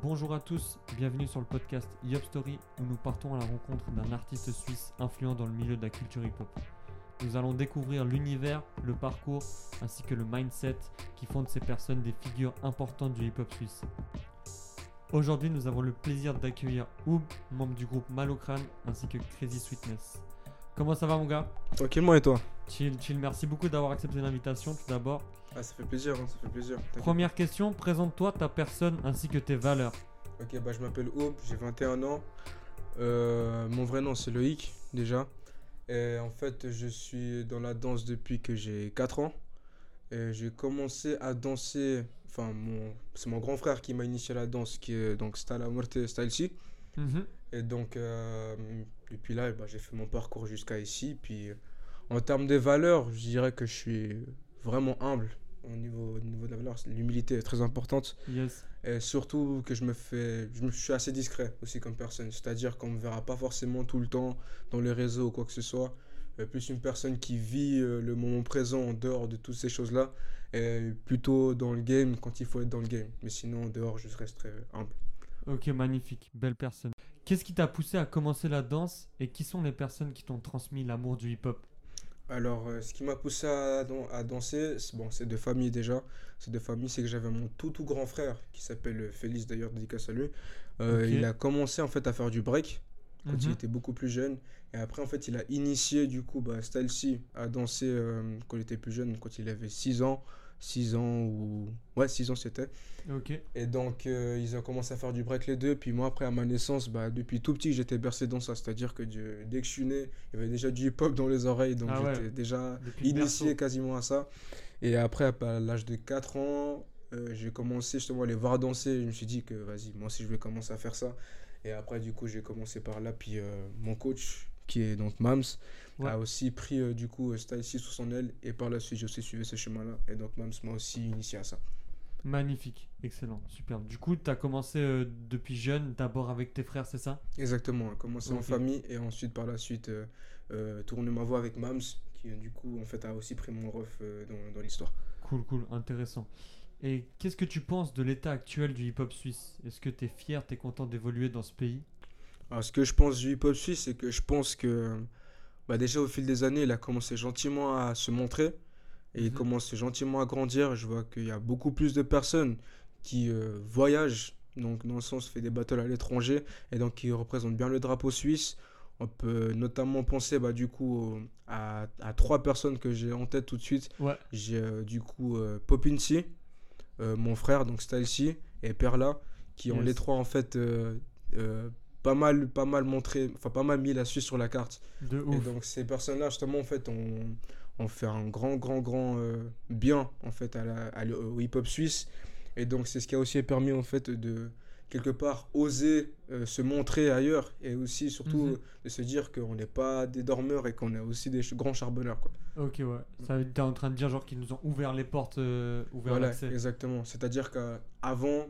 Bonjour à tous, bienvenue sur le podcast Yop Story où nous partons à la rencontre d'un artiste suisse influent dans le milieu de la culture hip-hop. Nous allons découvrir l'univers, le parcours ainsi que le mindset qui font de ces personnes des figures importantes du hip-hop suisse. Aujourd'hui, nous avons le plaisir d'accueillir Oub, membre du groupe Malocrane ainsi que Crazy Sweetness. Comment ça va mon gars? Tranquillement et toi? Chill, chill, merci beaucoup d'avoir accepté l'invitation tout d'abord. Ah, ça fait plaisir, hein, ça fait plaisir. Première question, présente-toi ta personne ainsi que tes valeurs. Ok, bah je m'appelle Aube, j'ai 21 ans. Euh, mon vrai nom c'est Loïc déjà. Et en fait, je suis dans la danse depuis que j'ai 4 ans. Et j'ai commencé à danser, enfin, mon, c'est mon grand frère qui m'a initié à la danse, qui est donc Stala Morte Stylesi. Mhm. Et donc, euh, depuis là, bah, j'ai fait mon parcours jusqu'à ici. Puis, en termes de valeurs, je dirais que je suis vraiment humble au niveau, au niveau de la valeur. L'humilité est très importante. Yes. Et surtout que je me fais. Je me suis assez discret aussi comme personne. C'est-à-dire qu'on me verra pas forcément tout le temps dans les réseaux ou quoi que ce soit. Euh, plus une personne qui vit euh, le moment présent en dehors de toutes ces choses-là. Et plutôt dans le game quand il faut être dans le game. Mais sinon, en dehors, je resterai humble. Ok, magnifique, belle personne. Qu'est-ce qui t'a poussé à commencer la danse et qui sont les personnes qui t'ont transmis l'amour du hip-hop? Alors, euh, ce qui m'a poussé à, dan- à danser, c'est bon, de famille déjà. C'est de famille, c'est que j'avais mon tout tout grand frère qui s'appelle euh, Félix d'ailleurs, dédicace à lui. Euh. Il a commencé en fait à faire du break quand il Mhm. était beaucoup plus jeune. Et après, en fait, il a initié du coup bah, à danser euh, quand il était plus jeune, quand il avait 6 ans. 6 ans ou. Ouais, 6 ans c'était. Ok, Et donc, euh, ils ont commencé à faire du break les deux. Puis moi, après, à ma naissance, bah, depuis tout petit, j'étais bercé dans ça. C'est-à-dire que de- dès que je suis né, il y avait déjà du hip-hop dans les oreilles. Donc, Ah ouais. j'étais déjà depuis initié quasiment à ça. Et après, à l'âge de 4 ans, euh, j'ai commencé justement à les voir danser. Je me suis dit que vas-y, moi aussi je vais commencer à faire ça. Et après, du coup, j'ai commencé par là. Puis euh, mon coach, qui est donc Mams, Ouais. a aussi pris euh, du coup Style 6 sous son aile. Et par la suite, j'ai aussi suivi ce chemin-là. Et donc Mams m'a aussi initié à ça. Magnifique, excellent, super. Du coup, t'as commencé euh, depuis jeune, d'abord avec tes frères, c'est ça? Exactement, commencer en famille et ensuite par la suite euh, euh, tourner ma voix avec Mams, qui euh, du coup en fait a aussi pris mon ref euh, dans, dans l'histoire. Cool, cool, intéressant. Et qu'est-ce que tu penses de l'état actuel du hip-hop suisse? Est-ce que t'es fier, t'es content d'évoluer dans ce pays? Alors, ce que je pense du hip-hop suisse, c'est que je pense que bah, déjà au fil des années, il a commencé gentiment à se montrer et il Mhm. commence gentiment à grandir. Je vois qu'il y a beaucoup plus de personnes qui euh, voyagent, donc dans le sens fait des battles à l'étranger et donc qui représentent bien le drapeau suisse. On peut notamment penser bah, du coup à, à trois personnes que j'ai en tête tout de suite. Ouais, J'ai euh, du coup euh, Popinci, mon frère, donc Stylesy, et Perla, qui ont les trois en fait pas mal, pas mal montré, enfin pas mal mis la Suisse sur la carte. de Et donc ces personnes-là, justement, en fait, ont, ont fait un grand, grand, grand euh, bien en fait à la, à au hip-hop suisse. Et donc c'est ce qui a aussi permis en fait de quelque part oser euh, se montrer ailleurs et aussi surtout Mhm. euh, de se dire qu'on n'est pas des dormeurs et qu'on est aussi des grands charbonneurs quoi. Ok, ouais. Ça, t'es en train de dire genre qu'ils nous ont ouvert les portes, euh, ouvert Voilà, l'accès. exactement. C'est-à-dire qu'avant,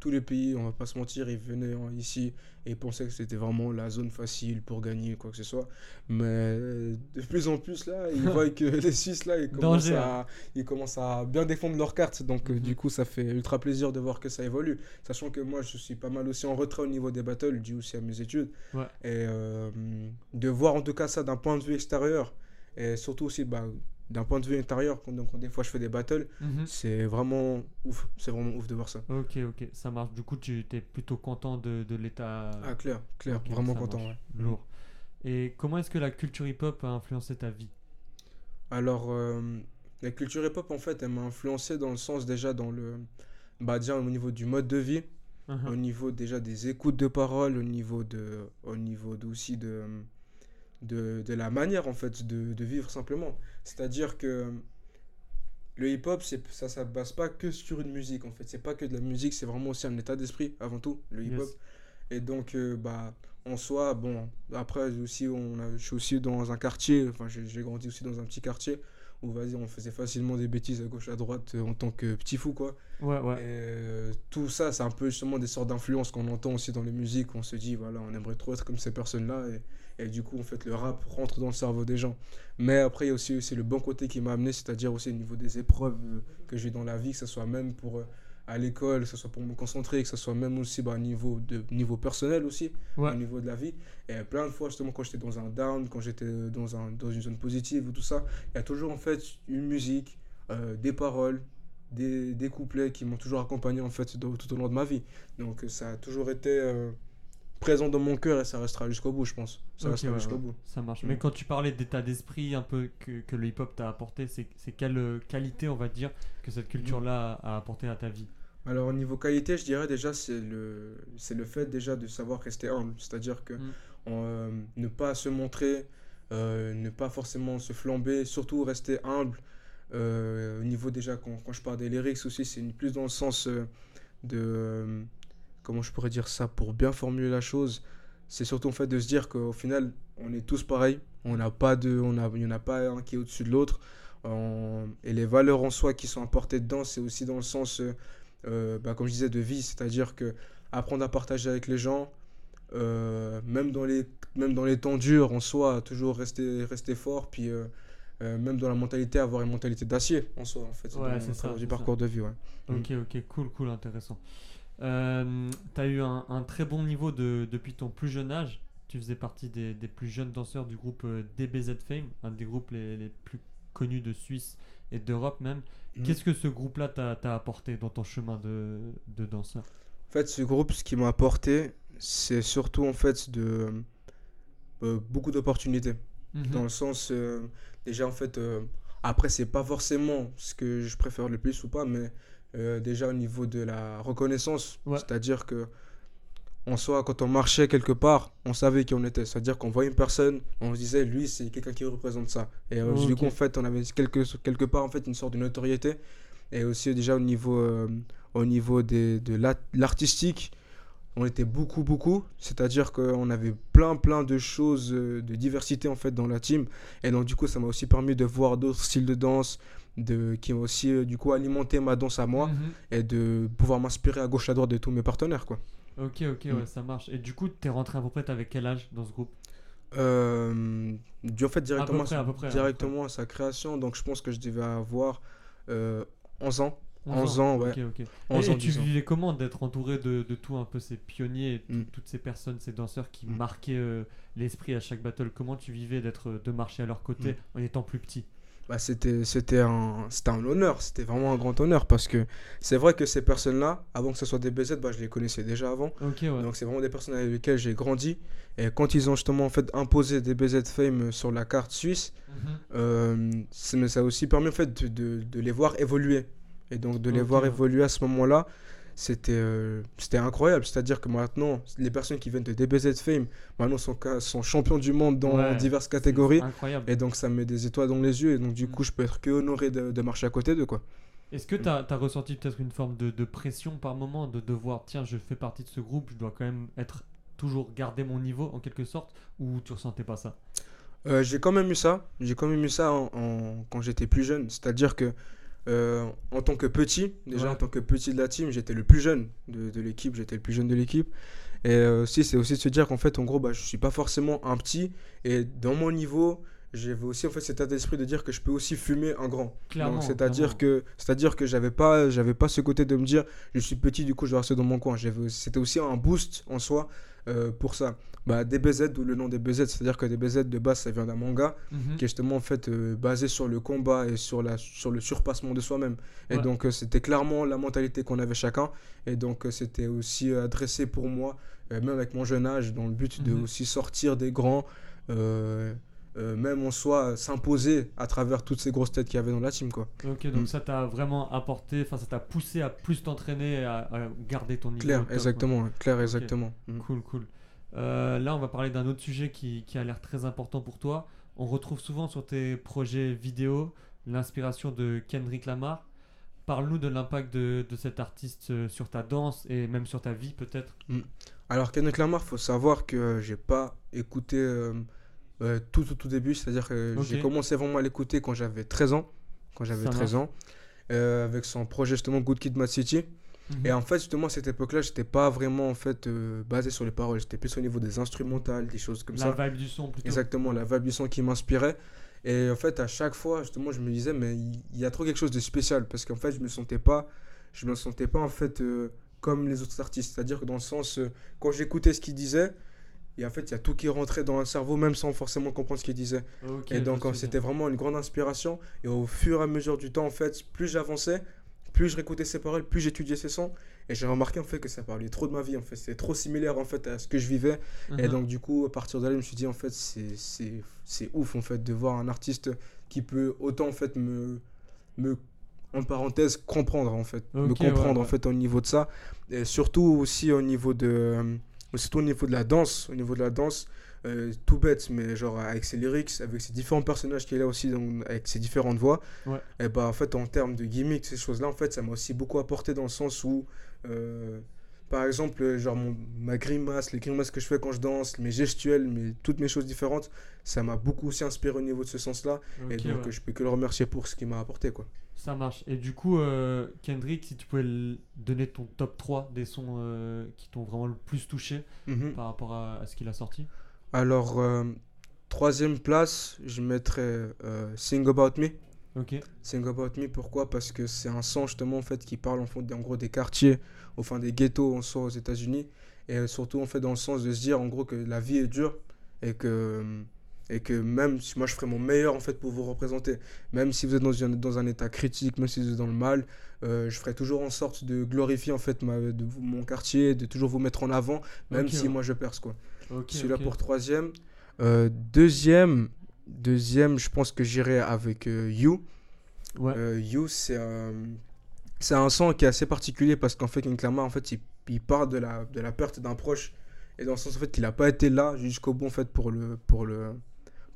tous les pays, on va pas se mentir, ils venaient hein, ici et pensaient que c'était vraiment la zone facile pour gagner quoi que ce soit. Mais euh, de plus en plus, là, ils voient que les Suisses, là, ils commencent, Danger, à, ils commencent à bien défendre leurs cartes. Donc, euh, Mhm. du coup, ça fait ultra plaisir de voir que ça évolue. Sachant que moi, je suis pas mal aussi en retrait au niveau des battles, dû aussi à mes études. Ouais. Et euh, de voir en tout cas ça d'un point de vue extérieur, et surtout aussi bah, d'un point de vue intérieur, quand, donc, des fois je fais des battles, Mhm. c'est vraiment ouf. C'est vraiment ouf de voir ça. Ok, ok, ça marche. Du coup, tu es plutôt content de, de l'état. Ah, clair, clair. Vraiment content. ouais. Lourd. Et comment est-ce que la culture hip-hop a influencé ta vie? Alors, euh, la culture hip-hop, en fait, elle m'a influencé dans le sens déjà dans le. Bah, déjà au niveau du mode de vie, Mhm. au niveau déjà des écoutes de paroles, au niveau de. Au niveau aussi de. De, de la manière, en fait, de, de vivre simplement. C'est-à-dire que. Le hip-hop, c'est, ça ne se base pas que sur une musique, en fait. C'est pas que de la musique, c'est vraiment aussi un état d'esprit, avant tout, le Yes. hip-hop. Et donc, euh, bah, en soi, bon, après aussi, on a, je suis aussi dans un quartier, enfin, j'ai grandi aussi dans un petit quartier où, vas-y, on faisait facilement des bêtises à gauche, à droite euh, en tant que petit fou, quoi. Ouais, Et ouais. euh, tout ça, c'est un peu justement des sortes d'influences qu'on entend aussi dans les musiques, où on se dit, voilà, on aimerait trop être comme ces personnes-là. Et, et du coup, en fait, le rap rentre dans le cerveau des gens. Mais après, il y a aussi, aussi le bon côté qui m'a amené, c'est-à-dire aussi au niveau des épreuves euh, que j'ai dans la vie, que ce soit même pour. euh, à l'école, que ce soit pour me concentrer, que ce soit même aussi bah, niveau, de, niveau personnel aussi, Ouais. au niveau de la vie. Et plein de fois, justement, quand j'étais dans un down, quand j'étais dans, un, dans une zone positive ou tout ça, il y a toujours en fait une musique, euh, des paroles, des, des couplets qui m'ont toujours accompagné en fait tout au long de ma vie. Donc euh, ça a toujours été euh, présent dans mon cœur et ça restera jusqu'au bout, je pense. Ça Ok, restera ouais, jusqu'au ouais. bout. Ça marche. Mais quand tu parlais d'état d'esprit un peu que, que le hip-hop t'a apporté, c'est quelle euh, qualité, on va dire, que cette culture-là a, a apporté à ta vie? Alors au niveau qualité, je dirais déjà c'est le c'est le fait déjà de savoir rester humble, c'est-à-dire que Mm. on, euh, ne pas se montrer, euh, ne pas forcément se flamber, surtout rester humble. Euh, au niveau déjà quand, quand je parle des lyrics aussi, c'est plus dans le sens euh, de euh, comment je pourrais dire ça pour bien formuler la chose. C'est surtout en fait de se dire qu'au final on est tous pareils, on n'a pas de on a il y en a pas un qui est au-dessus de l'autre. On- et les valeurs en soi qui sont apportées dedans, c'est aussi dans le sens euh, euh, bah, comme je disais, de vie, c'est-à-dire que apprendre à partager avec les gens, euh, même, dans les, même dans les temps durs en soi, toujours rester, rester fort, puis euh, euh, même dans la mentalité, avoir une mentalité d'acier en soi, en fait, Ouais, dans- ça, du ça. parcours de vie. Ouais. Mm. Ok, ok, cool, cool, intéressant. Euh, T'as eu un, un très bon niveau de, depuis ton plus jeune âge. Tu faisais partie des, des plus jeunes danseurs du groupe euh, DBZ Fame, un des groupes les, les plus connus de Suisse et d'Europe même. Mhm. Qu'est-ce que ce groupe-là t'a apporté dans ton chemin de, de danseur? En fait, ce groupe, ce qui m'a apporté, c'est surtout en fait de euh, beaucoup d'opportunités. Mhm. Dans le sens, euh, déjà en fait, après c'est pas forcément ce que je préfère le plus ou pas, mais euh, déjà au niveau de la reconnaissance, Ouais. c'est-à-dire que en soi, quand on marchait quelque part, on savait qui on était. C'est-à-dire qu'on voyait une personne, on se disait, lui, c'est quelqu'un qui représente ça. Et euh, du coup, en fait, on avait quelque, quelque part en fait une sorte de notoriété. Et aussi déjà au niveau, euh, au niveau des, de l'art- l'artistique, on était beaucoup, beaucoup. C'est-à-dire qu'on avait plein, plein de choses, euh, de diversité en fait dans la team. Et donc du coup, ça m'a aussi permis de voir d'autres styles de danse, de, qui ont aussi euh, du coup alimenté ma danse à moi Mhm. et de pouvoir m'inspirer à gauche à droite de tous mes partenaires quoi. Ok, ok, Mm. ouais, ça marche. Et du coup, t'es rentré à peu près, t'avais quel âge dans ce groupe? Euh, du en fait directement, à près, directement à sa création, donc je pense que je devais avoir euh, 11 ans. 11 ans, ouais. Ok, ok. 11 et, ans, et tu 10 ans. vivais comment d'être entouré de, de tous un peu ces pionniers, tout- Mm. toutes ces personnes, ces danseurs qui Mm. marquaient euh, l'esprit à chaque battle? Comment tu vivais d'être de marcher à leur côté Mm. en étant plus petit? Bah, c'était c'était un, c'était un honneur, c'était vraiment un grand honneur parce que c'est vrai que ces personnes-là, avant que ce soit des BZ, bah, je les connaissais déjà avant. Ouais. Donc c'est vraiment des personnes avec lesquelles j'ai grandi. Et quand ils ont justement en fait imposé des BZ Fame sur la carte suisse, euh, ça mais ça a aussi permis en fait de, de- de les voir évoluer. Et donc de les voir évoluer à ce moment-là, c'était euh, c'était incroyable. C'est-à-dire que maintenant, les personnes qui viennent de DBZ Fame, maintenant sont, champions du monde dans Ouais, diverses catégories. Incroyable. Et donc ça me met des étoiles dans les yeux. Et donc du Mm. coup, je peux être que honoré de, de marcher à côté d'eux. quoi. Est-ce que tu as, ressenti peut-être une forme de, de pression par moment de devoir, tiens, je fais partie de ce groupe, je dois quand même être toujours garder mon niveau en quelque sorte, ou tu ressentais pas ça? Euh, j'ai quand même eu ça. J'ai quand même eu ça en, en- quand j'étais plus jeune. C'est-à-dire que euh, en tant que petit, déjà Ouais. en tant que petit de la team, j'étais le plus jeune de, de l'équipe. J'étais le plus jeune de l'équipe. Et euh, aussi, c'est aussi de se dire qu'en fait, en gros, bah, je suis pas forcément un petit. Et dans mon niveau, j'avais aussi en fait cet état d'esprit de dire que je peux aussi fumer un grand. C'est-à-dire que c'est-à-dire que j'avais pas j'avais pas ce côté de me dire je suis petit du coup je vais rester dans mon coin c'était aussi un boost en soi euh, pour ça bah DBZ d'où le nom DBZ c'est-à-dire que DBZ de base ça vient d'un manga Mhm. qui est justement en fait euh, basé sur le combat et sur la sur le surpassement de soi-même et Ouais. donc euh, c'était clairement la mentalité qu'on avait chacun et donc c'était aussi adressé pour moi même avec mon jeune âge dans le but de Mhm. aussi sortir des grands euh, euh, même en soi s'imposer à travers toutes ces grosses têtes qu'il y avait dans la team quoi Ok, donc Mm. ça t'a vraiment apporté, enfin ça t'a poussé à plus t'entraîner, et à, à garder ton niveau. au Clair, top, quoi. exactement, ouais, clair, exactement. Mm. Cool, cool. Euh, là, on va parler d'un autre sujet qui, qui a l'air très important pour toi. On retrouve souvent sur tes projets vidéo l'inspiration de Kendrick Lamar. Parle-nous de l'impact de, de cet artiste euh, sur ta danse et même sur ta vie peut-être. Alors Kendrick Lamar, faut savoir que euh, j'ai pas écouté euh, euh, tout au tout début, c'est-à-dire que j'ai commencé vraiment à l'écouter quand j'avais 13 ans, quand j'avais Ça 13 ans, euh, avec son projet justement Good Kid, Mad City. Mhm. Et en fait, justement, à cette époque-là, j'étais pas vraiment en fait euh, basé sur les paroles, j'étais plus au niveau des instrumentales, des choses comme La ça. vibe du son plutôt. Exactement, la vibe du son qui m'inspirait. Et en fait, à chaque fois, justement, je me disais, mais il y a trop quelque chose de spécial. Parce qu'en fait, je me sentais pas, je me sentais pas en fait euh, comme les autres artistes. C'est-à-dire que dans le sens, euh, quand j'écoutais ce qu'il disait, et en fait, il y a tout qui rentrait dans le cerveau, même sans forcément comprendre ce qu'il disait. Et donc, euh, c'était vraiment une grande inspiration. Et au fur et à mesure du temps, en fait, plus j'avançais, plus je réécoutais ses paroles, plus j'étudiais ses sons. Et j'ai remarqué en fait que ça parlait trop de ma vie. En fait, c'était trop similaire en fait à ce que je vivais. Et Mhm. donc, du coup, à partir de là, je me suis dit, en fait, c'est- ouf en fait de voir un artiste qui peut autant en fait me, me en parenthèse, comprendre en fait. me ouais, comprendre en fait au niveau de ça. Et surtout aussi au niveau de, euh, surtout au niveau de la danse. Au niveau de la danse, euh, tout bête, mais genre avec ses lyrics, avec ses différents personnages qu'il a aussi, donc, avec ses différentes voix. Ouais. Et bah en fait, en termes de gimmicks, ces choses-là, en fait, ça m'a aussi beaucoup apporté dans le sens où. euh, par exemple, genre mon- ma grimace, les grimaces que je fais quand je danse, mes gestuels, mes, toutes mes choses différentes, ça m'a beaucoup aussi inspiré au niveau de ce sens-là. et Ok, donc, ouais. je peux que le remercier pour ce qu'il m'a apporté, quoi. Ça marche. Et du coup, euh, Kendrick, si tu pouvais donner ton top 3 des sons euh, qui t'ont vraiment le plus touché Mhm. par rapport à, à ce qu'il a sorti Alors, euh, troisième place, je mettrais Sing About Me. Ok. Sing About Me, pourquoi? Parce que c'est un son justement en fait qui parle en, fond, en gros des quartiers, au fin des ghettos en soi aux États-Unis, et surtout en fait dans le sens de se dire en gros que la vie est dure et que et que même si moi je ferai mon meilleur en fait pour vous représenter, même si vous êtes dans un, dans un état critique, même si vous êtes dans le mal, euh, je ferai toujours en sorte de glorifier en fait ma, de vous- mon quartier, de toujours vous mettre en avant, même si ouais. moi je perce quoi. Ok. Celui-là pour troisième. Euh, deuxième, deuxième, je pense que j'irai avec euh, You. Ouais. You, c'est un, c'est un son qui est assez particulier parce qu'en fait, King Lamar, en fait, il, il part de la, de la perte d'un proche et dans le sens en fait qu'il n'a pas été là jusqu'au bout en fait pour le pour le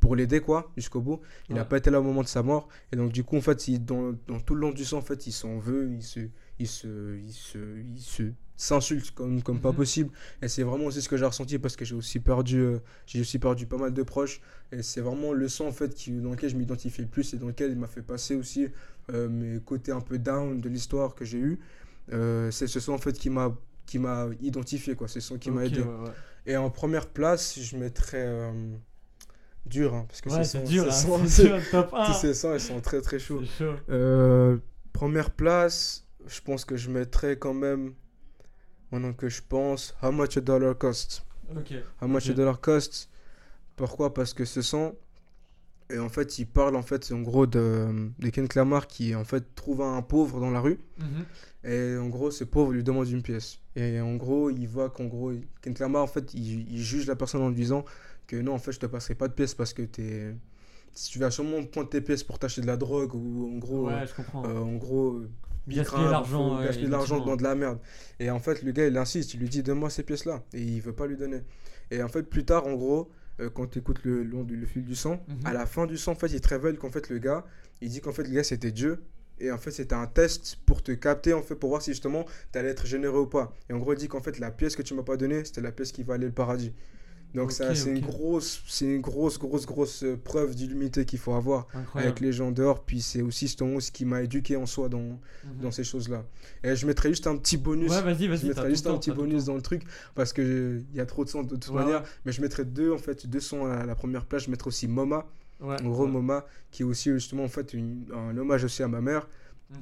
pour l'aider quoi jusqu'au bout. Il n'a Ouais. pas été là au moment de sa mort. Et donc du coup en fait il, dans, dans tout le long du son en fait il s'en veut il se il se il se il se s'insulte comme comme pas Mhm. possible. Et c'est vraiment aussi ce que j'ai ressenti parce que j'ai aussi perdu euh, j'ai aussi perdu pas mal de proches. Et c'est vraiment le son en fait qui, dans lequel je m'identifie le plus et dans lequel il m'a fait passer aussi euh, mes côtés un peu down de l'histoire que j'ai eu Euh, c'est ce son en fait qui m'a qui m'a identifié quoi. C'est ce son qui m'a aidé. ouais, ouais. et en première place je mettrais dur hein, parce que Ouais, ces c'est dur, ces hein, sons- dur, top 1. tous ces sons ils sont très très chauds chaud. euh, première place, je pense que je mettrais quand même, maintenant que je pense, How much a dollar cost. Ok. How much a dollar cost. Pourquoi? Parce que ce son, et en fait, il parle en fait en gros de, de Ken Lamar qui en fait trouve un pauvre dans la rue. Mhm. Et en gros, ce pauvre lui demande une pièce. Et en gros, il voit qu'en gros, Ken Lamar, en fait, il, il juge la personne en lui disant que non, en fait, je te passerai pas de pièce parce que t'es. Si tu vas sûrement prendre tes pièces pour t'acheter de la drogue ou en gros. Ouais, je comprends. euh, en gros, euh, Gaspiller l'argent. gaspiller l'argent dans de la merde. Et en fait, le gars, il insiste, il lui dit Donne-moi ces pièces-là. Et il veut pas lui donner. Et en fait, plus tard, en gros, euh, quand tu écoutes le, long du- le fil du sang, Mhm. à la fin du sang, en fait, il te révèle qu'en fait, le gars, il dit qu'en fait, le gars, c'était Dieu. Et en fait, c'était un test pour te capter, en fait, pour voir si justement tu allais être généreux ou pas. Et en gros, il dit qu'en fait, la pièce que tu m'as pas donnée, c'était la pièce qui valait le paradis. Donc, ça, c'est une grosse, c'est une grosse, grosse, grosse euh, preuve d'humilité qu'il faut avoir Incroyable. avec les gens dehors. Puis c'est aussi ce qui m'a éduqué en soi dans, Mhm. dans ces choses-là. Et je mettrais juste un petit bonus. Ouais, je tout juste un petit bonus dans le truc parce que euh, il y a trop de sons de toute manière. Mais je mettrais deux en fait, deux sons à la première place. Je mettrais aussi Moma, Ouais, en gros ouais. Moma, qui est aussi justement en fait une- un hommage aussi à ma mère. Mhm.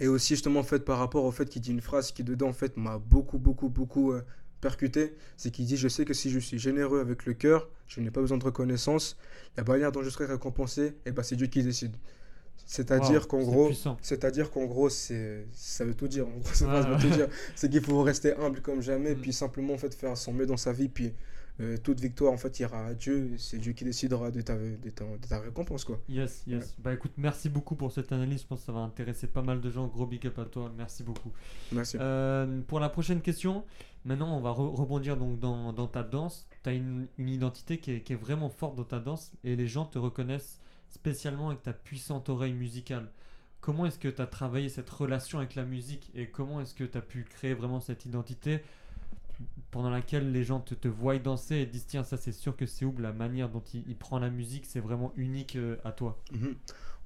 Et aussi justement en fait par rapport au fait qu'il dit une phrase qui dedans en fait m'a beaucoup beaucoup beaucoup euh, percuté, c'est qu'il dit je sais que si je suis généreux avec le cœur, je n'ai pas besoin de reconnaissance, la manière dont je serai récompensé, et ben c'est Dieu qui décide. C'est-à-dire Wow, qu'en gros, c'est-à-dire qu'en gros c'est ça veut tout dire. En gros, cette Ouais, phrase veut ouais. tout dire. C'est qu'il faut rester humble comme jamais, Mm. puis simplement en fait faire son mieux dans sa vie, puis euh, toute victoire en fait ira à Dieu. C'est Dieu qui décidera de ta, de ta, de ta récompense quoi. Yes, yes. Bah écoute, merci beaucoup pour cette analyse. Je pense que ça va intéresser pas mal de gens. Gros big up à toi. Merci beaucoup. Merci. Euh, pour la prochaine question, maintenant on va re- rebondir donc dans, dans ta danse. Tu as une, une identité qui est, qui est vraiment forte dans ta danse et les gens te reconnaissent spécialement avec ta puissante oreille musicale. Comment est-ce que tu as travaillé cette relation avec la musique et comment est-ce que tu as pu créer vraiment cette identité pendant laquelle les gens te, te voient danser et disent tiens ça c'est sûr que c'est la manière dont il, il prend la musique c'est vraiment unique euh, à toi. Mhm.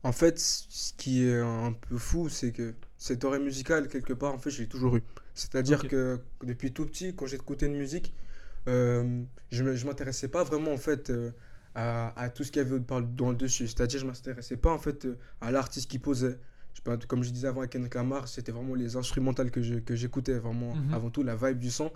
En fait, ce qui est un peu fou, c'est que cette oreille musicale, quelque part, en fait, je l'ai toujours eu. C'est-à-dire Ok. que depuis tout petit, quand j'écoutais une musique, euh, je ne m'intéressais pas vraiment, en fait, euh, à, à tout ce qu'il y avait dans le dessus. C'est-à-dire, je ne m'intéressais pas, en fait, à l'artiste qui posait. Je comme je disais avant avec Kendrick Lamar, c'était vraiment les instrumentales que je- que j'écoutais, vraiment Mhm. avant tout la vibe du son.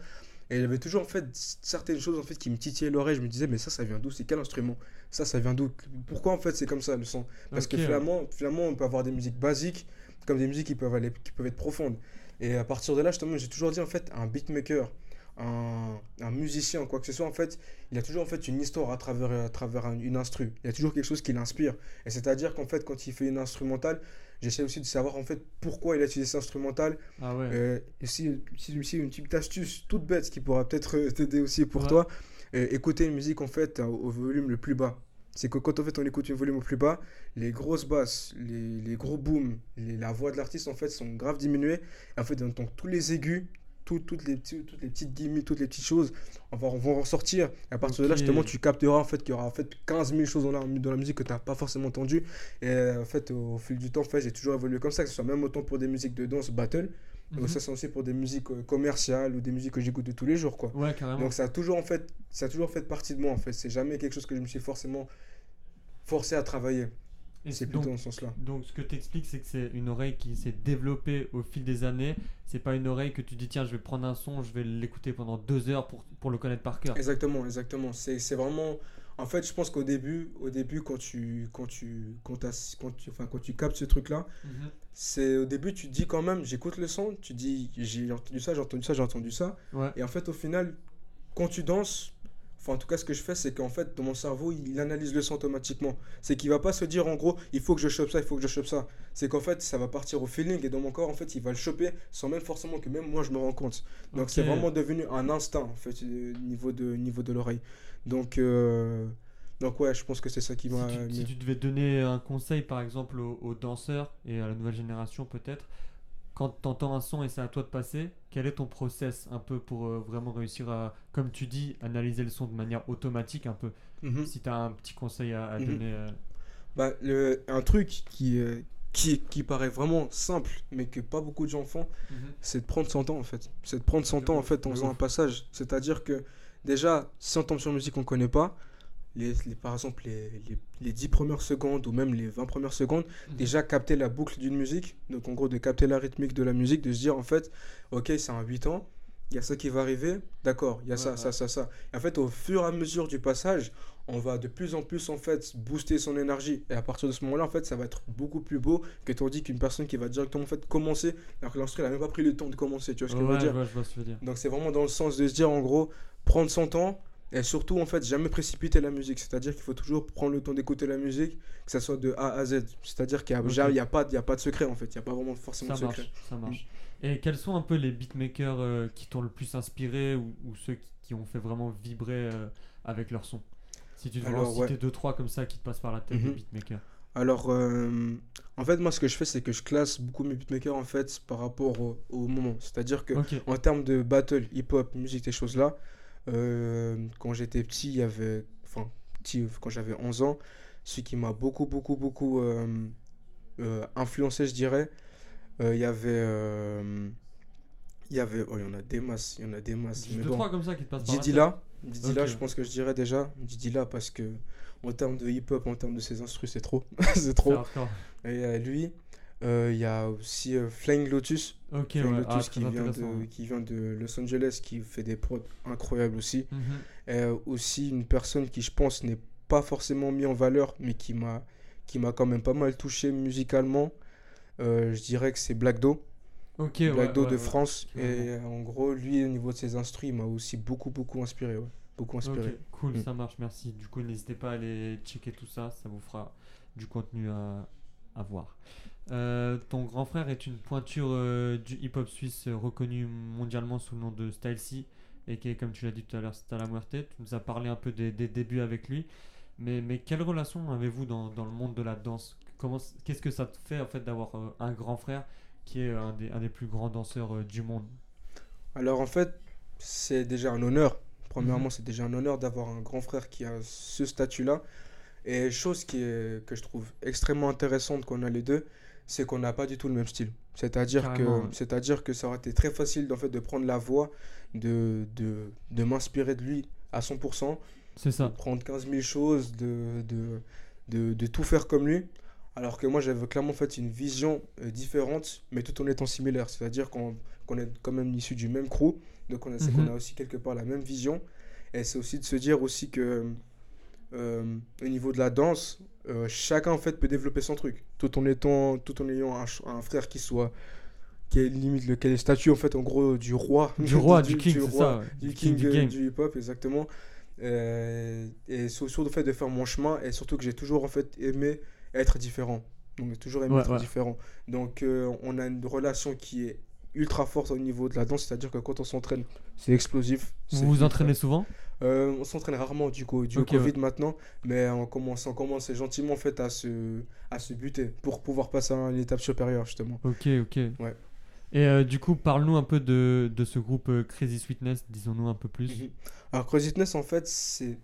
Et il y avait toujours en fait certaines choses en fait qui me titillaient l'oreille. Je me disais, mais ça, ça vient d'où? C'est quel instrument? Ça, ça vient d'où? Pourquoi en fait c'est comme ça le son? Parce que ouais. finalement, finalement, on peut avoir des musiques basiques comme des musiques qui peuvent, aller, qui peuvent être profondes. Et à partir de là, justement, j'ai toujours dit en fait, un beatmaker, un, un musicien, quoi que ce soit, en fait, il a toujours en fait une histoire à travers, à travers un- une instru. Il y a toujours quelque chose qui l'inspire. Et c'est-à-dire qu'en fait, quand il fait une instrumentale, j'essaie aussi de savoir en fait pourquoi il a utilisé cette instrumentale. Ah ouais. Euh, et si, si, si une petite astuce toute bête qui pourra peut-être euh, t'aider aussi pour Ouais. toi, euh, écouter une musique en fait au, au volume le plus bas. C'est que quand en fait on écoute un volume au plus bas, les grosses basses, les, les gros booms, les- la voix de l'artiste en fait sont grave diminuées. En fait, donc tous les aigus, tout- toutes, les, petits- toutes les petites gimmicks, toutes les petites choses, vont ressortir. Et à partir de là, justement, tu capteras en fait qu'il y aura en fait 15 000 choses dans la, dans la musique que tu n'as pas forcément entendues. Et euh, en fait, au fil du temps, en fait, j'ai toujours évolué comme ça, que ce soit même autant pour des musiques de danse battle, Mhm. donc ça c'est aussi pour des musiques euh, commerciales ou des musiques que j'écoute de tous les jours quoi. Ouais, carrément. Donc ça a toujours en fait ça a toujours fait partie de moi en fait, c'est jamais quelque chose que je me suis forcément forcé à travailler. C'est donc, plutôt dans ce sens-là. Donc ce que tu expliques, c'est que c'est une oreille qui s'est développée au fil des années. C'est pas une oreille que tu dis tiens je vais prendre un son, je vais l'écouter pendant deux heures pour, pour le connaître par cœur. Exactement, exactement. C'est vraiment en fait, je pense qu'au début, au début quand tu quand tu quand, quand tu enfin quand tu captes ce truc là, Mhm. c'est au début tu dis quand même, j'écoute le son, tu dis j'ai entendu ça, j'ai entendu ça, j'ai entendu ça Ouais. Et en fait, au final, quand tu danses, enfin, en tout cas, ce que je fais, c'est qu'en fait, dans mon cerveau, il analyse le son automatiquement. C'est qu'il va pas se dire, en gros, il faut que je chope ça, il faut que je chope ça. C'est qu'en fait, ça va partir au feeling et dans mon corps, en fait, il va le choper sans même forcément que même moi, je me rends compte. Donc, c'est vraiment devenu un instinct, en fait, euh, niveau de, niveau de l'oreille. Donc, euh, donc, ouais, je pense que c'est ça qui Si m'a. tu, si tu devais donner un conseil par exemple aux, aux danseurs et à la nouvelle génération peut-être, quand tu entends un son et c'est à toi de passer, quel est ton process un peu pour euh, vraiment réussir à, comme tu dis, analyser le son de manière automatique un peu? Mhm. Si tu as un petit conseil à, à Mhm. donner. euh, Bah, le, un truc qui, euh, qui, qui paraît vraiment simple, mais que pas beaucoup de gens font, c'est de prendre son temps en fait. C'est de prendre son temps en fait en faisant un passage. C'est-à-dire que déjà, si on tombe sur une musique qu'on connaît pas, les, les- par exemple les, les, les 10 premières secondes ou même les 20 premières secondes, Mhm. déjà capter la boucle d'une musique, donc en gros de capter la rythmique de la musique, de se dire en fait, ok, c'est un 8 ans, il y a ça qui va arriver, d'accord, il y a ça, Ouais, ça, ouais. ça, ça. Et en fait, au fur et à mesure du passage, on va de plus en plus en fait booster son énergie. Et à partir de ce moment-là, en fait, ça va être beaucoup plus beau que tandis qu'une personne qui va directement en fait commencer, alors que l'instru n'a même pas pris le temps de commencer, tu vois ce que je veux Ouais, dire? je vois ce que tu veux dire. donc c'est vraiment dans le sens de se dire en gros prendre son temps et surtout en fait jamais précipiter la musique. C'est-à-dire qu'il faut toujours prendre le temps d'écouter la musique, que ça soit de A à Z. C'est-à-dire qu'il n'y a, y a, pas, il y a pas de secret en fait, il n'y a pas vraiment forcément Ça de marche, secret. ça marche. Et quels sont un peu les beatmakers euh, qui t'ont le plus inspiré ou, ou ceux qui, qui ont fait vraiment vibrer euh, avec leur son? Si tu devais en citer ouais. deux, trois comme ça qui te passent par la tête, des Mhm. beatmakers. Alors euh, en fait moi ce que je fais c'est que je classe beaucoup mes beatmakers en fait par rapport au, au moment. C'est-à-dire que en termes de battle, hip-hop, musique, ces choses-là, quand j'étais petit, il y avait, enfin, petit, quand j'avais 11 ans, ce qui m'a beaucoup, beaucoup, beaucoup euh, euh, influencé, je dirais, euh, il y avait, euh, il y avait, oh, il y en a des masses, il y en a des masses, mais deux, bon, trois comme ça qui te passent par. Didila, Didila, Ok. je pense que je dirais déjà, Didila parce que en termes de hip-hop, en termes de ses instrus, c'est trop, c'est trop. Et euh, lui, euh, il y a aussi euh, Flying Lotus. Ok, Flying ouais. Lotus Ah, qui, vient de, qui vient de Los Angeles, qui fait des prods incroyables aussi. Et euh, aussi une personne qui, je pense, n'est pas forcément mis en valeur, mais qui m'a qui m'a quand même pas mal touché musicalement. Euh, je dirais que c'est Black Do, Black ouais, Do ouais, de ouais. France. Et euh, en gros, lui, au niveau de ses instrus, il m'a aussi beaucoup, beaucoup inspiré. Beaucoup inspiré. Cool, Mm. ça marche, merci. Du coup, n'hésitez pas à aller checker tout ça, ça vous fera du contenu à, à voir. Euh, ton grand frère est une pointure euh, du hip-hop suisse euh, reconnue mondialement sous le nom de Style C, et qui est, comme tu l'as dit tout à l'heure, Stala Muerte. Tu nous as parlé un peu des, des débuts avec lui, mais, mais quelle relation avez-vous dans, dans le monde de la danse? Qu'est-ce que ça te fait en fait d'avoir un grand frère qui est un des, un des plus grands danseurs du monde? Alors en fait, c'est déjà un honneur. Premièrement, Mhm. c'est déjà un honneur d'avoir un grand frère qui a ce statut-là. Et chose qui est, que je trouve extrêmement intéressante qu'on a les deux, c'est qu'on n'a pas du tout le même style. C'est-à-dire que, c'est-à-dire que ça aurait été très facile en fait, de prendre la voix, de, de, de m'inspirer de lui à 100%, C'est de ça. prendre 15 000 choses, de, de, de, de tout faire comme lui. Alors que moi, j'avais clairement fait une vision euh, différente, mais tout en étant similaire. C'est-à-dire qu'on qu'on est quand même issu du même crew, donc on a, Mhm. qu'on a aussi quelque part la même vision. Et c'est aussi de se dire aussi que au niveau de la danse, euh, chacun en fait peut développer son truc, tout en étant, tout en ayant un, frère qui soit, qui est limite le, qui est statut en fait en gros du roi, Du roi, du king, c'est roi, ça. ouais. du king king, du euh, du hip-hop, exactement. Euh, et sur, sur le fait de faire mon chemin, et surtout que j'ai toujours en fait aimé être différent. Donc j'ai toujours aimé Ouais, être ouais. différent. Donc euh, on a une relation qui est ultra forte au niveau de la danse, c'est-à-dire que quand on s'entraîne, c'est explosif. c'est Vous vous entraînez souvent? Euh, On s'entraîne rarement du coup, du Ok, Covid maintenant, mais on commence, on commence gentiment en fait à se, à se buter pour pouvoir passer à une étape supérieure justement. Ok, ok. Ouais. Et euh, du coup, parle-nous un peu de, de ce groupe euh, Crazy Sweetness, disons-nous un peu plus. Mhm. Alors Craziness en fait c'est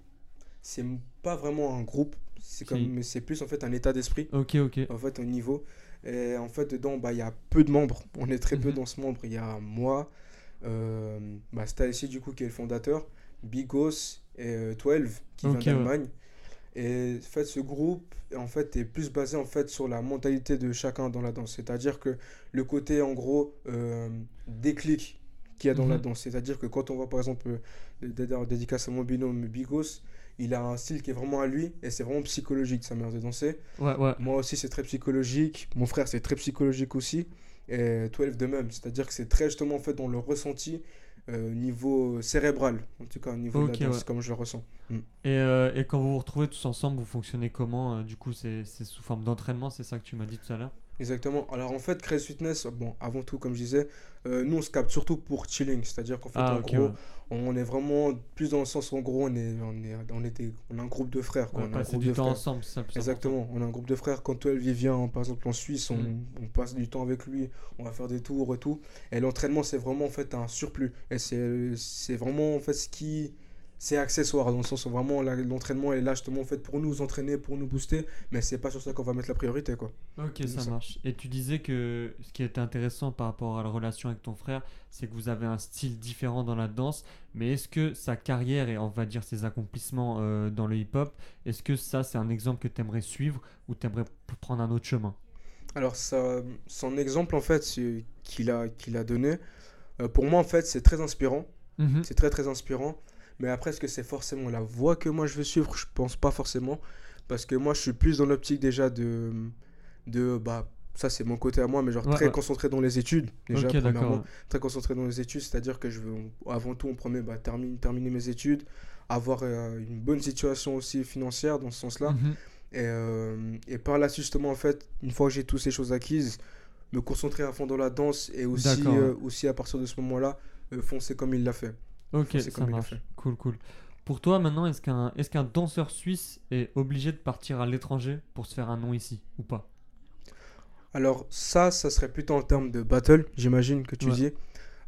c'est pas vraiment un groupe, c'est comme c'est plus en fait un état d'esprit Ok, ok. en fait au niveau et en fait dedans bah il y a peu de membres, on est très peu Mhm. dans ce membre, il y a moi euh, bah Stacy du coup qui est le fondateur, Bigos et euh, 12 qui Ok, ouais. vient d'Allemagne. Et en fait ce groupe en fait est plus basé en fait sur la mentalité de chacun dans la danse, c'est-à-dire que le côté en gros euh, déclic qu'il y a dans la Mhm. danse, c'est-à-dire que quand on voit par exemple euh, dédicace à mon binôme Bigos, il a un style qui est vraiment à lui et c'est vraiment psychologique sa manière de danser. Ouais, ouais. Moi aussi, c'est très psychologique. Mon frère, c'est très psychologique aussi. Et 12 de même. C'est-à-dire que c'est très justement en fait dans le ressenti euh, niveau cérébral. En tout cas, au niveau de la danse, ouais. comme je le ressens. Mm. Et, euh, et quand vous vous retrouvez tous ensemble, vous fonctionnez comment euh, Du coup, c'est sous forme d'entraînement, c'est ça que tu m'as dit tout à l'heure? Exactement. Alors en fait, Crazy Fitness, bon, avant tout, comme je disais, nous on se capte surtout pour chilling. C'est-à-dire qu'en fait, Ah, en ok, gros, ouais. On est vraiment plus dans le sens en gros, on est, on est, on des- on a un groupe de frères. Quoi. Ouais, on a un groupe du de temps frères. ensemble, ça Exactement, on a un groupe de frères. Quand elle vient, par exemple, en Suisse, on, Mm. on passe du temps avec lui, on va faire des tours et tout. Et l'entraînement, c'est vraiment en fait un surplus. Et c'est c'est vraiment en fait ce qui. C'est accessoire, dans le sens où vraiment l'entraînement est là justement en fait pour nous entraîner, pour nous booster, mais c'est pas sur ça qu'on va mettre la priorité quoi. Ok, ça ça. marche. Et tu disais que ce qui était intéressant par rapport à la relation avec ton frère, c'est que vous avez un style différent dans la danse. Mais est-ce que sa carrière et on va dire ses accomplissements euh, dans le hip-hop, est-ce que ça c'est un exemple que tu aimerais suivre ou tu aimerais prendre un autre chemin? Alors, ça, son exemple en fait qu'il a, qu'il a donné, euh, pour moi en fait c'est très inspirant. Mhm. C'est très très inspirant. Mais après, est-ce que c'est forcément la voie que moi je veux suivre? Je pense pas forcément. Parce que moi je suis plus dans l'optique déjà de. de bah, ça c'est mon côté à moi, mais genre Ouais, très ouais. concentré dans les études. Déjà, ok, premièrement. Très concentré dans les études, c'est-à-dire que je veux avant tout en premier bah, terminer, terminer mes études, avoir euh, une bonne situation aussi financière dans ce sens-là. Mhm. Et, euh, et par suite, justement, en fait, une fois que j'ai toutes ces choses acquises, me concentrer à fond dans la danse et aussi, euh, aussi à partir de ce moment-là, foncer comme il l'a fait. Ok, c'est ça marche. Cool, cool. Pour toi, maintenant, est-ce qu'un est qu'un danseur suisse est obligé de partir à l'étranger pour se faire un nom ici ou pas? Alors ça, ça serait plutôt en termes de battle, j'imagine que tu Ouais. dis.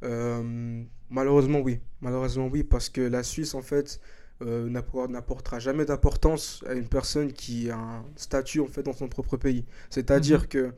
Euh, malheureusement oui, malheureusement oui, parce que la Suisse en fait euh, n'appor- n'apportera jamais d'importance à une personne qui a un statut en fait dans son propre pays. C'est-à-dire Mhm. que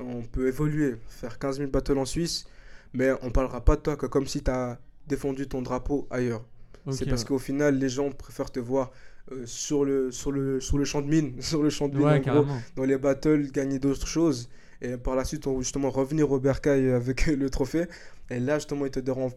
on peut évoluer, faire 15 000 battles en Suisse, mais on parlera pas de toi que comme si tu as défendu ton drapeau ailleurs. C'est parce ouais. qu'au final, les gens préfèrent te voir euh, sur, le, sur, le, sur le champ de mine, sur le champ de mine en gros, dans les battles, gagner d'autres choses. Et par la suite, on va justement revenir au bercail avec le trophée. Et là, justement, ils te donneront.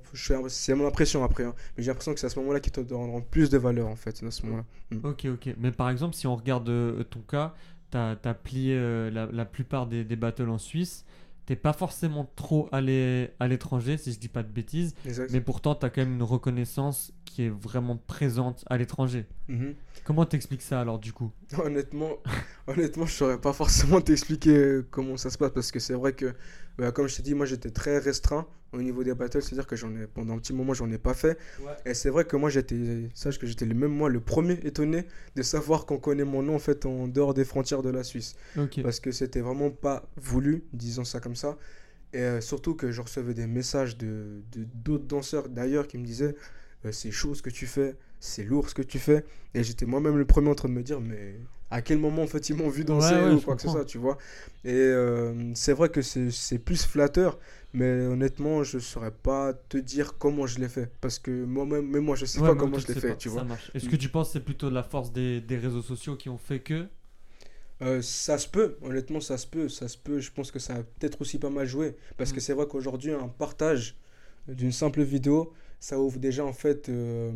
C'est mon impression après. hein, mais j'ai l'impression que c'est à ce moment-là qu'ils te donneront plus de valeur, en fait. À ce moment-là. Ok, ok. Mais par exemple, si on regarde euh, ton cas, t'as as plié euh, la, la plupart des, des battles en Suisse. T'es pas forcément trop allé à l'étranger, si je dis pas de bêtises. Exact. Mais pourtant, t'as quand même une reconnaissance qui est vraiment présente à l'étranger. Mhm. Comment t'expliques ça alors du coup? Honnêtement, honnêtement, je saurais pas forcément t'expliquer comment ça se passe parce que c'est vrai que, bah, comme je t'ai dit, moi j'étais très restreint au niveau des battles, c'est-à-dire que j'en ai pendant un petit moment j'en ai pas fait. Et c'est vrai que moi j'étais, sache que j'étais le même moi le premier étonné de savoir qu'on connaît mon nom en fait en dehors des frontières de la Suisse parce que c'était vraiment pas voulu, disons ça comme ça. Et euh, surtout que je recevais des messages de de- d'autres danseurs d'ailleurs qui me disaient euh, c'est chaud ce que tu fais, c'est lourd ce que tu fais. Et j'étais moi-même le premier en train de me dire mais à quel moment en fait ils m'ont vu danser Ouais, ouais, ou quoi que ce soit, tu vois. Et euh, c'est vrai que c'est plus flatteur, mais honnêtement je saurais pas te dire comment je l'ai fait parce que moi-même, même moi je sais Ouais, pas comment je l'ai fait, pas, tu vois. Est-ce Mm. que tu penses que c'est plutôt la force des, des réseaux sociaux qui ont fait que? Euh, ça se peut, honnêtement, ça se peut. Ça se peut. Je pense que ça a peut-être aussi pas mal joué. Parce Mm. que c'est vrai qu'aujourd'hui, un partage d'une simple vidéo, ça ouvre déjà en fait, euh,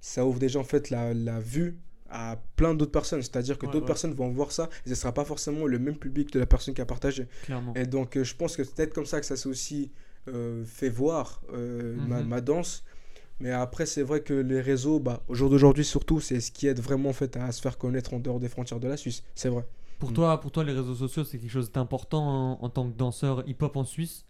ça ouvre déjà en fait la, la vue à plein d'autres personnes. C'est-à-dire que Ouais, d'autres ouais. personnes vont voir ça et ce sera pas forcément le même public de la personne qui a partagé. Clairement. Et donc, euh, je pense que c'est peut-être comme ça que ça s'est aussi euh, fait voir euh, ma, Mhm. ma danse. Mais après, c'est vrai que les réseaux, bah, au jour d'aujourd'hui surtout, c'est ce qui aide vraiment en fait, à se faire connaître en dehors des frontières de la Suisse. C'est vrai. Pour Mm. toi, pour toi, les réseaux sociaux, c'est quelque chose d'important en, en tant que danseur hip-hop en Suisse?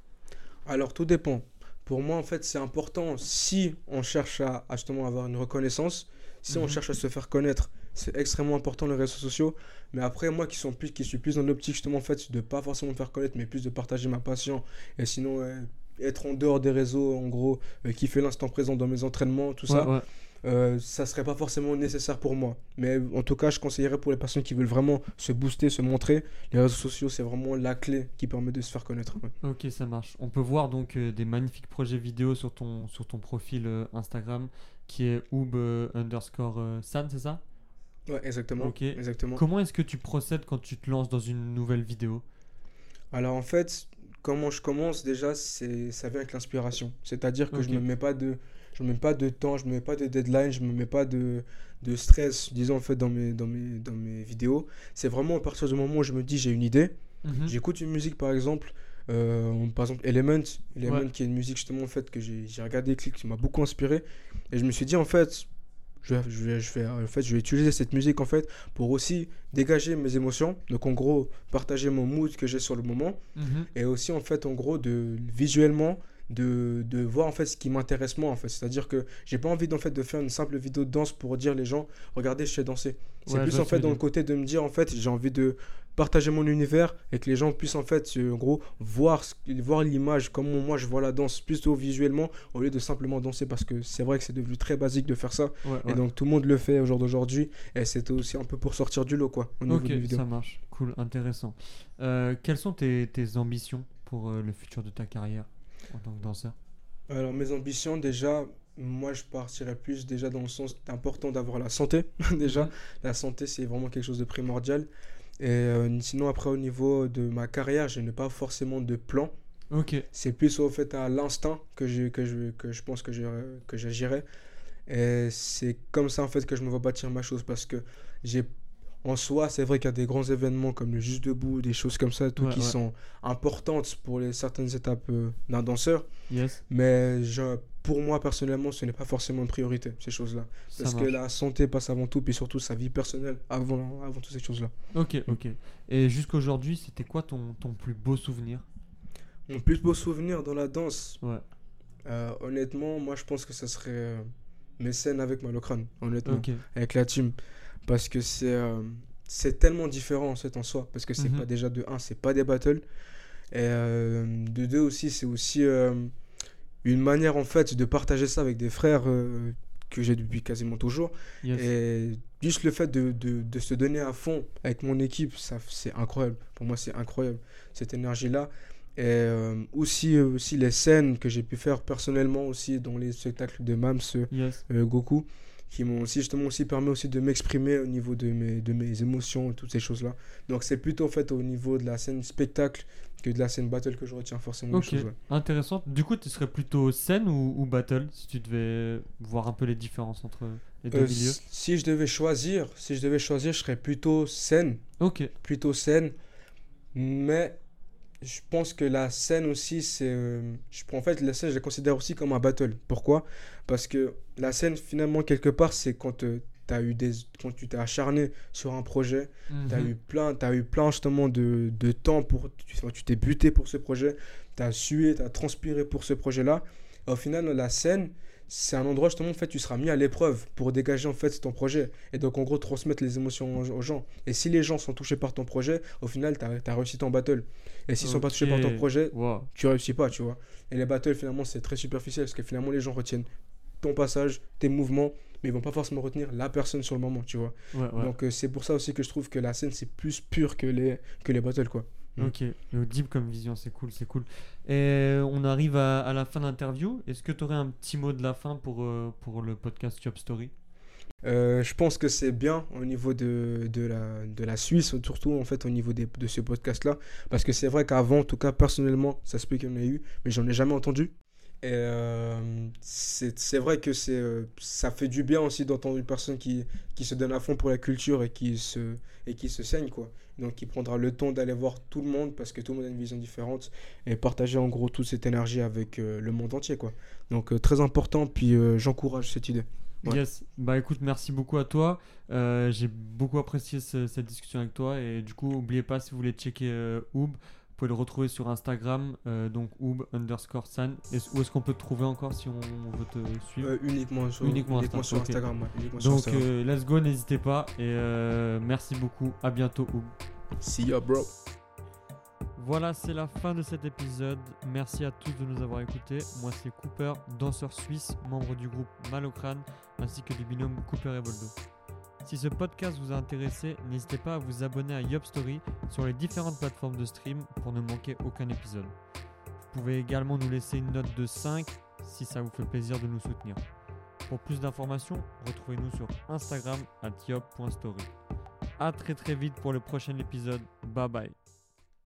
Alors, tout dépend. Pour moi, en fait, c'est important si on cherche à, à justement avoir une reconnaissance, si on Mhm. cherche à se faire connaître, c'est extrêmement important les réseaux sociaux. Mais après, moi qui, sont plus, qui suis plus dans l'optique justement en fait, de pas forcément me faire connaître, mais plus de partager ma passion et sinon euh, être en dehors des réseaux, en gros, euh, kiffer l'instant présent dans mes entraînements, tout ça. Ouais, ouais. euh, ça serait pas forcément nécessaire pour moi. Mais en tout cas, je conseillerais pour les personnes qui veulent vraiment se booster, se montrer, les réseaux sociaux, c'est vraiment la clé qui permet de se faire connaître. ouais. Ok, ça marche. On peut voir donc euh, des magnifiques projets vidéo sur ton, sur ton profil euh, Instagram qui est oob euh, underscore euh, san, c'est ça? Ouais, exactement. Ok. exactement. Comment est-ce que tu procèdes quand tu te lances dans une nouvelle vidéo? Alors en fait, comment je commence déjà, c'est ça vient avec l'inspiration. C'est-à-dire que je me mets pas de je me mets pas de temps, je me mets pas de deadline, je me mets pas de, de stress, disons en fait dans mes dans mes dans mes vidéos. C'est vraiment à partir du moment où je me dis j'ai une idée, Mhm. j'écoute une musique par exemple euh, par exemple Element, Element Ouais. qui est une musique justement en fait que j'ai regardé qui m'a beaucoup inspiré et je me suis dit en fait je vais, je vais, je vais, en fait, je vais utiliser cette musique en fait pour aussi dégager mes émotions. Donc en gros, partager mon mood que j'ai sur le moment Mhm. et aussi en fait en gros de visuellement de, de voir en fait ce qui m'intéresse moi en fait c'est à dire que j'ai pas envie d'en fait de faire une simple vidéo de danse pour dire les gens regardez je sais danser c'est Ouais, plus en fait dans le côté de me dire en fait j'ai envie de partager mon univers et que les gens puissent en fait euh, en gros voir voir l'image comme moi je vois la danse plutôt visuellement au lieu de simplement danser parce que c'est vrai que c'est devenu très basique de faire ça Ouais, et ouais. donc tout le monde le fait au jour d'aujourd'hui et c'était aussi un peu pour sortir du lot quoi au niveau Ok, ça marche. Cool, intéressant. Euh, quelles sont tes, tes ambitions pour euh, le futur de ta carrière en tant que danseur? Alors mes ambitions déjà, moi je partirais plus déjà dans le sens important d'avoir la santé déjà. Mhm. La santé c'est vraiment quelque chose de primordial. Et euh, sinon après au niveau de ma carrière, je n'ai pas forcément de plan. C'est plus au fait à l'instinct que je, que je, que je pense que je- que. Et c'est comme ça en fait que je me vois bâtir ma chose parce que j'ai en soi, c'est vrai qu'il y a des grands événements comme le Juste Debout, des choses comme ça, tout Ouais, qui ouais. sont importantes pour les certaines étapes euh, d'un danseur. yes, Mais je, pour moi, personnellement, ce n'est pas forcément une priorité, ces choses-là. Parce que la santé passe avant tout, puis surtout sa vie personnelle avant, avant toutes ces choses-là. Ok, ok. Et jusqu'aujourd'hui, c'était quoi ton, ton plus beau souvenir? Mon plus beau souvenir dans la danse, Ouais, euh, honnêtement, moi je pense que ce serait euh, mes scènes avec Malocrane, honnêtement, ok. avec la team. Parce que c'est euh, c'est tellement différent en fait en soi. Parce que c'est Mhm. pas déjà de 1, c'est pas des battles. Et euh, de 2 aussi, c'est aussi une manière en fait de partager ça avec des frères euh, que j'ai depuis quasiment toujours. Yes. Et juste le fait de, de, de se donner à fond avec mon équipe, ça, c'est incroyable. Pour moi, c'est incroyable, cette énergie-là. Et euh, aussi, euh, aussi les scènes que j'ai pu faire personnellement aussi dans les spectacles de Mams, Yes. euh, Goku, qui m'ont aussi justement aussi permis aussi de m'exprimer au niveau de mes, de mes émotions et toutes ces choses-là. Donc c'est plutôt en fait au niveau de la scène spectacle que de la scène battle que je retiens forcément Ok, les choses. ouais. intéressant. Du coup, tu serais plutôt scène ou, ou battle si tu devais voir un peu les différences entre les deux Euh, milieux? si je devais choisir, si je devais choisir, je serais plutôt scène Ok, plutôt scène. Mais je pense que la scène aussi, c'est. euh, je prends en fait la scène, je la considère aussi comme un battle. Pourquoi? Parce que la scène, finalement, quelque part, c'est quand euh, t'as eu des, quand tu t'es acharné sur un projet, t'as Mhm. eu plein, t'as eu plein justement de, de temps pour, tu tu t'es buté pour ce projet, t'as sué, t'as transpiré pour ce projet-là. Au final, la scène, c'est un endroit justement en fait tu seras mis à l'épreuve pour dégager en fait ton projet et donc en gros transmettre les émotions aux, gens. Et si les gens sont touchés par ton projet, au final t'as as réussi ton battle. Et s'ils sont pas touchés par ton projet, Wow. tu réussis pas, tu vois. Et les battles finalement c'est très superficiel parce que finalement les gens retiennent ton passage, tes mouvements, mais ils vont pas forcément retenir la personne sur le moment, tu vois. Ouais, ouais. Donc euh, c'est pour ça aussi que je trouve que la scène c'est plus pur que les que les battles quoi. Mm. Ok, le deep comme vision, c'est cool, c'est cool. Et on arrive à, à la fin de l'interview. Est-ce que tu aurais un petit mot de la fin pour, euh, pour le podcast Job Story? Euh, je pense que c'est bien au niveau de, de, la, de la Suisse, surtout en fait au niveau des, de ce podcast-là. Parce que c'est vrai qu'avant, en tout cas personnellement, ça se peut qu'il y en ait eu, mais j'en ai jamais entendu. Et euh, c'est vrai que euh, ça fait du bien aussi d'entendre une personne qui, qui se donne à fond pour la culture et qui se, et qui se saigne. Quoi. Donc qui prendra le temps d'aller voir tout le monde parce que tout le monde a une vision différente et partager en gros toute cette énergie avec le monde entier. Quoi. Donc très important, puis j'encourage cette idée. Yes, bah écoute, merci beaucoup à toi. Euh, j'ai beaucoup apprécié cette discussion avec toi. Et du coup, n'oubliez pas, si vous voulez checker euh, Oub, pouvez le retrouver sur Instagram, euh, donc Oub underscore San. où est-ce qu'on peut te trouver encore si on veut te suivre? Uniquement sur, uniquement sur Instagram. donc, let's go, n'hésitez pas. Et merci beaucoup. À bientôt, Oub. See ya, bro. Voilà, c'est la fin de cet épisode. Merci à tous de nous avoir écoutés. Moi, c'est Cooper, danseur suisse, membre du groupe Malocrane, ainsi que du binôme Cooper et Boldo. Si ce podcast vous a intéressé, n'hésitez pas à vous abonner à Yop Story sur les différentes plateformes de stream pour ne manquer aucun épisode. Vous pouvez également nous laisser une note de 5 si ça vous fait plaisir de nous soutenir. Pour plus d'informations, retrouvez-nous sur Instagram at yop.story. A très très vite pour le prochain épisode. Bye bye.